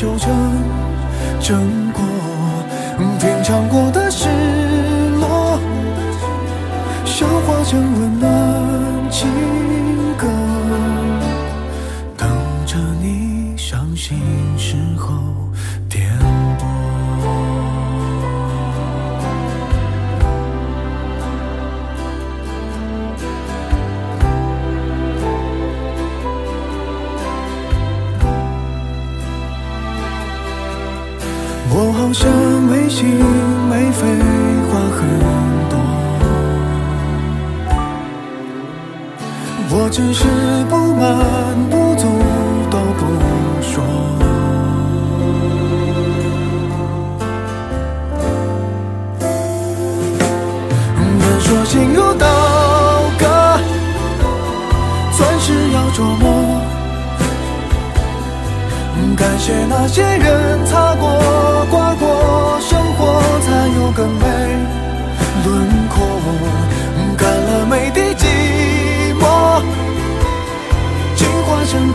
苦难修成果。品尝过的失落，消化成温暖好像没心没肺，话很多。我只是不满不足都不说。人说心如刀割，钻石要琢磨。感谢那些人擦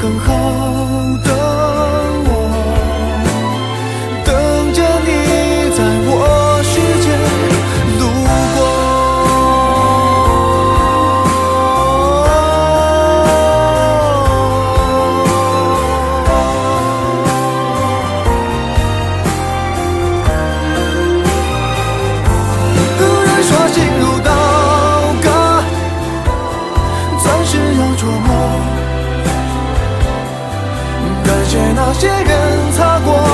更好。却那些人擦过